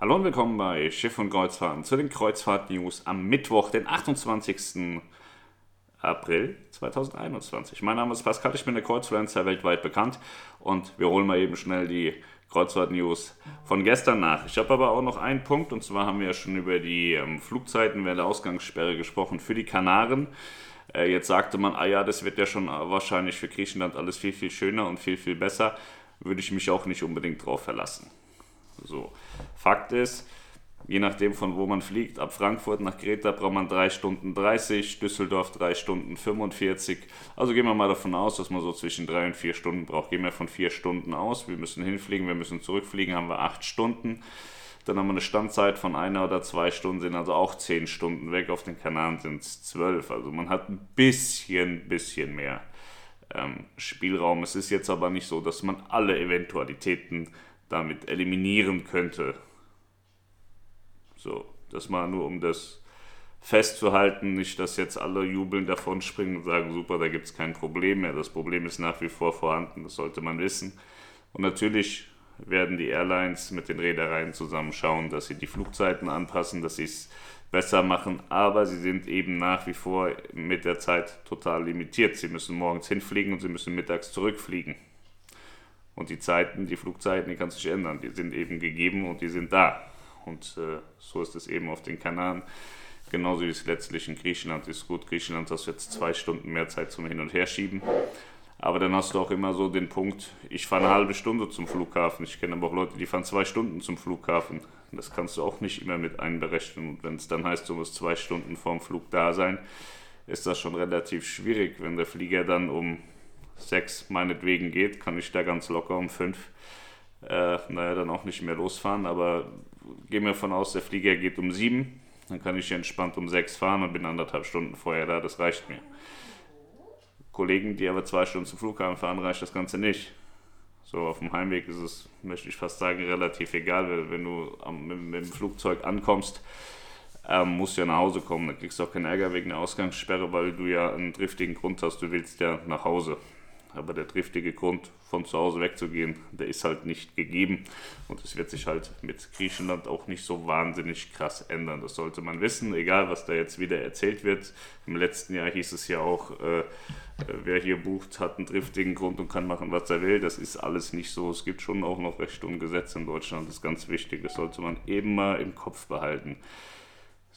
Hallo und willkommen bei Schiff und Kreuzfahrten zu den Kreuzfahrt-News am Mittwoch, den 28. April 2021. Mein Name ist Pascal, ich bin der Kreuzfluencer weltweit bekannt und wir holen mal eben schnell die Kreuzfahrt-News von gestern nach. Ich habe aber auch noch einen Punkt und zwar haben wir ja schon über die ähm, Flugzeiten während der Ausgangssperre gesprochen für die Kanaren. Äh, jetzt sagte man, ah ja, das wird ja schon wahrscheinlich für Griechenland alles viel, viel schöner und viel, viel besser. Würde ich mich auch nicht unbedingt drauf verlassen. So, Fakt ist, je nachdem von wo man fliegt, ab Frankfurt nach Kreta braucht man 3 Stunden 30, Düsseldorf 3 Stunden 45. Also gehen wir mal davon aus, dass man so zwischen 3 und 4 Stunden braucht. Gehen wir von 4 Stunden aus, wir müssen hinfliegen, wir müssen zurückfliegen, haben wir 8 Stunden. Dann haben wir eine Standzeit von einer oder zwei Stunden, sind also auch 10 Stunden weg. Auf den Kanaren sind es 12. Also man hat ein bisschen, bisschen mehr ähm, Spielraum. Es ist jetzt aber nicht so, dass man alle Eventualitäten damit eliminieren könnte. So, das mal nur um das festzuhalten, nicht, dass jetzt alle jubeln davon springen und sagen, super, da gibt es kein Problem mehr. Das Problem ist nach wie vor vorhanden, das sollte man wissen. Und natürlich werden die Airlines mit den Reedereien zusammen schauen, dass sie die Flugzeiten anpassen, dass sie es besser machen, aber sie sind eben nach wie vor mit der Zeit total limitiert. Sie müssen morgens hinfliegen und sie müssen mittags zurückfliegen. Und die Zeiten, die Flugzeiten, die kannst du nicht ändern. Die sind eben gegeben und die sind da. Und äh, so ist es eben auf den Kanaren. Genauso wie es letztlich in Griechenland ist. Gut, Griechenland hast du jetzt zwei Stunden mehr Zeit zum Hin- und Herschieben. Aber dann hast du auch immer so den Punkt, ich fahre eine halbe Stunde zum Flughafen. Ich kenne aber auch Leute, die fahren zwei Stunden zum Flughafen. Das kannst du auch nicht immer mit einberechnen. Und wenn es dann heißt, du musst zwei Stunden vorm Flug da sein, ist das schon relativ schwierig. Wenn der Flieger dann um sechs meinetwegen geht, kann ich da ganz locker um fünf, äh, naja, dann auch nicht mehr losfahren. Aber gehen wir von aus, der Flieger geht um sieben, dann kann ich entspannt um sechs fahren und bin anderthalb Stunden vorher da, das reicht mir. Kollegen, die aber zwei Stunden zum Flughafen fahren, reicht das Ganze nicht. So, auf dem Heimweg ist es, möchte ich fast sagen, relativ egal, wenn du am, mit, mit, dem Flugzeug ankommst, ähm, musst du ja nach Hause kommen. Dann kriegst du auch keinen Ärger wegen der Ausgangssperre, weil du ja einen driftigen Grund hast, du willst ja nach Hause. Aber der triftige Grund, von zu Hause wegzugehen, der ist halt nicht gegeben. Und es wird sich halt mit Griechenland auch nicht so wahnsinnig krass ändern. Das sollte man wissen, egal was da jetzt wieder erzählt wird. Im letzten Jahr hieß es ja auch, äh, wer hier bucht, hat einen triftigen Grund und kann machen, was er will. Das ist alles nicht so. Es gibt schon auch noch Recht und Gesetze in Deutschland. Das ist ganz wichtig. Das sollte man eben mal im Kopf behalten.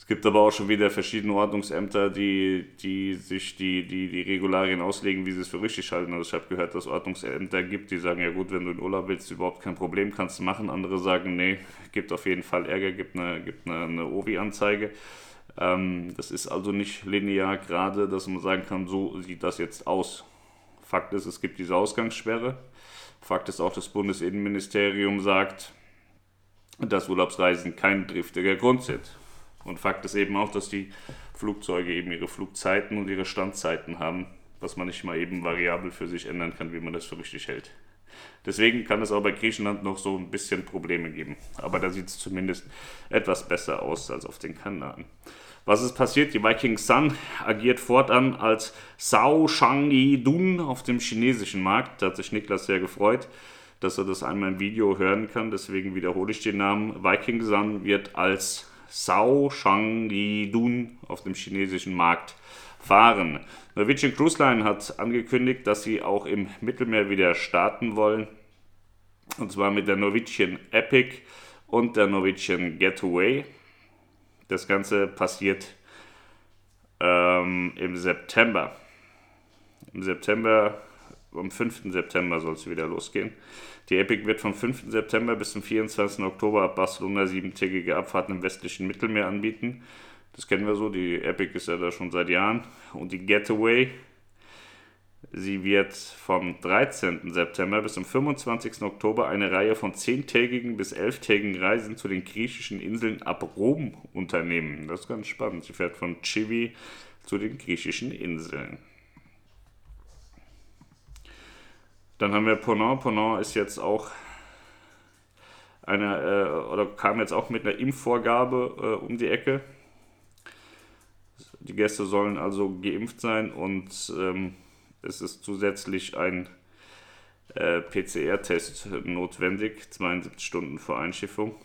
Es gibt aber auch schon wieder verschiedene Ordnungsämter, die, die sich die, die, die Regularien auslegen, wie sie es für richtig halten. Also ich habe gehört, dass Ordnungsämter gibt, die sagen, ja gut, wenn du in Urlaub willst, überhaupt kein Problem, kannst du machen. Andere sagen, nee, gibt auf jeden Fall Ärger, gibt eine, gibt eine, eine OVI-Anzeige. Ähm, das ist also nicht linear gerade, dass man sagen kann, so sieht das jetzt aus. Fakt ist, es gibt diese Ausgangssperre. Fakt ist auch, das Bundesinnenministerium sagt, dass Urlaubsreisen kein driftiger Grund sind. Und Fakt ist eben auch, dass die Flugzeuge eben ihre Flugzeiten und ihre Standzeiten haben, was man nicht mal eben variabel für sich ändern kann, wie man das für richtig hält. Deswegen kann es auch bei Griechenland noch so ein bisschen Probleme geben. Aber da sieht es zumindest etwas besser aus als auf den Kanaren. Was ist passiert? Die Viking Sun agiert fortan als Sao Shangyi Dun auf dem chinesischen Markt. Da hat sich Niklas sehr gefreut, dass er das einmal im Video hören kann. Deswegen wiederhole ich den Namen. Viking Sun wird als Sao Shangyi-dun auf dem chinesischen Markt fahren. Norwegian Cruise Line hat angekündigt, dass sie auch im Mittelmeer wieder starten wollen. Und zwar mit der Norwegian Epic und der Norwegian Getaway. Das Ganze passiert ähm, im September. Im September am 5. September soll es wieder losgehen. Die Epic wird vom 5. September bis zum 24. Oktober ab Barcelona siebentägige Abfahrten im westlichen Mittelmeer anbieten. Das kennen wir so, die Epic ist ja da schon seit Jahren. Und die Getaway, sie wird vom 13. September bis zum 25. Oktober eine Reihe von zehntägigen bis elftägigen Reisen zu den griechischen Inseln ab Rom unternehmen. Das ist ganz spannend. Sie fährt von Chivi zu den griechischen Inseln. Dann haben wir Ponant. Ponant ist jetzt auch eine, äh, oder kam jetzt auch mit einer Impfvorgabe äh, um die Ecke. Die Gäste sollen also geimpft sein und ähm, es ist zusätzlich ein äh, PCR-Test notwendig, 72 Stunden vor Einschiffung.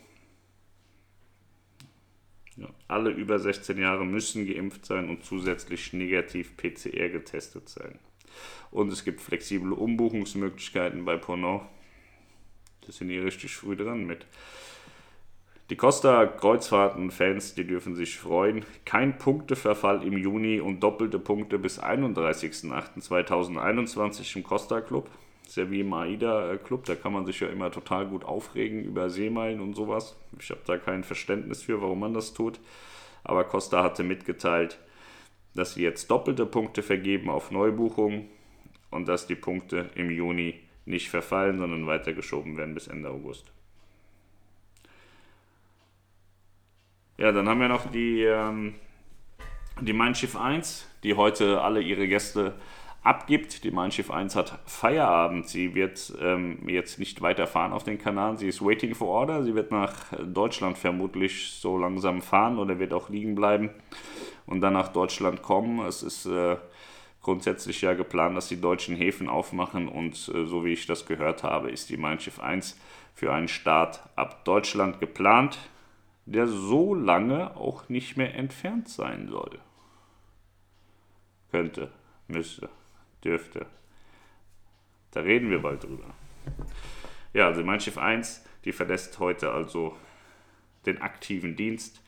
Ja, alle über 16 Jahre müssen geimpft sein und zusätzlich negativ PCR getestet sein. Und es gibt flexible Umbuchungsmöglichkeiten bei Ponant. Da sind die richtig früh dran mit. Die Costa-Kreuzfahrten-Fans, die dürfen sich freuen. Kein Punkteverfall im Juni und doppelte Punkte bis 31.08.2021 im Costa Club. Das ist ja wie im AIDA Club, da kann man sich ja immer total gut aufregen über Seemeilen und sowas. Ich habe da kein Verständnis für, warum man das tut. Aber Costa hatte mitgeteilt, dass sie jetzt doppelte Punkte vergeben auf Neubuchungen und dass die Punkte im Juni nicht verfallen, sondern weitergeschoben werden bis Ende August. Ja, dann haben wir noch die, ähm, die Mein Schiff 1, die heute alle ihre Gäste abgibt. Die Mein Schiff 1 hat Feierabend. Sie wird ähm, jetzt nicht weiterfahren auf den Kanal. Sie ist waiting for order. Sie wird nach Deutschland vermutlich so langsam fahren oder wird auch liegen bleiben und dann nach Deutschland kommen. Es ist äh, grundsätzlich ja geplant, dass die deutschen Häfen aufmachen und äh, so wie ich das gehört habe, ist die Mein Schiff 1 für einen Start ab Deutschland geplant der so lange auch nicht mehr entfernt sein soll. Könnte, müsste, dürfte. Da reden wir bald drüber. Ja, also Mein Schiff 1, die verlässt heute also den aktiven Dienst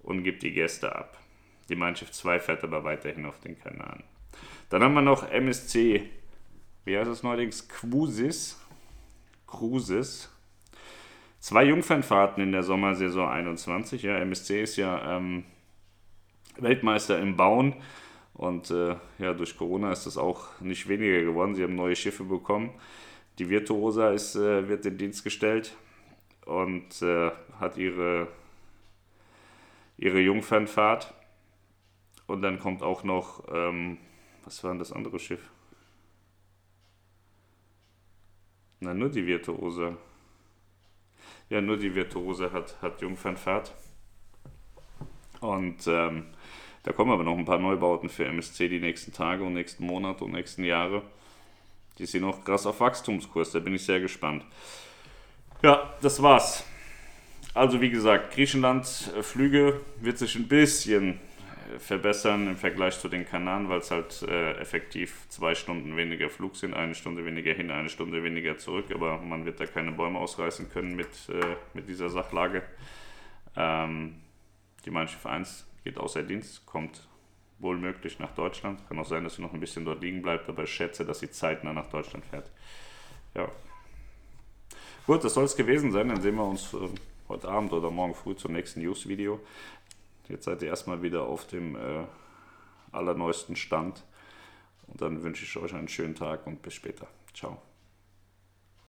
und gibt die Gäste ab. Die Mein Schiff 2 fährt aber weiterhin auf den Kanal. Dann haben wir noch MSC, wie heißt es neuerdings? Cruises. Cruises Zwei Jungfernfahrten in der Sommersaison 21. Ja, MSC ist ja ähm, Weltmeister im Bauen und äh, ja, durch Corona ist das auch nicht weniger geworden. Sie haben neue Schiffe bekommen. Die Virtuosa ist, äh, wird in Dienst gestellt und äh, hat ihre, ihre Jungfernfahrt. Und dann kommt auch noch, ähm, was war denn das andere Schiff? Na, nur die Virtuosa. Ja, nur die Virtuose hat, hat Jungfernfahrt. Und ähm, da kommen aber noch ein paar Neubauten für MSC die nächsten Tage und nächsten Monate und nächsten Jahre. Die sind noch krass auf Wachstumskurs, da bin ich sehr gespannt. Ja, das war's. Also wie gesagt, Griechenland äh, Flüge wird sich ein bisschen verbessern im Vergleich zu den Kanaren, weil es halt äh, effektiv zwei Stunden weniger Flug sind, eine Stunde weniger hin, eine Stunde weniger zurück, aber man wird da keine Bäume ausreißen können mit, äh, mit dieser Sachlage. Ähm, die Mein Schiff 1 geht außer Dienst, kommt wohl möglich nach Deutschland. Kann auch sein, dass sie noch ein bisschen dort liegen bleibt, aber ich schätze, dass sie zeitnah nach Deutschland fährt. Ja. Gut, das soll es gewesen sein. Dann sehen wir uns äh, heute Abend oder morgen früh zum nächsten News-Video. Jetzt seid ihr erstmal wieder auf dem äh, allerneuesten Stand. Und dann wünsche ich euch einen schönen Tag und bis später. Ciao.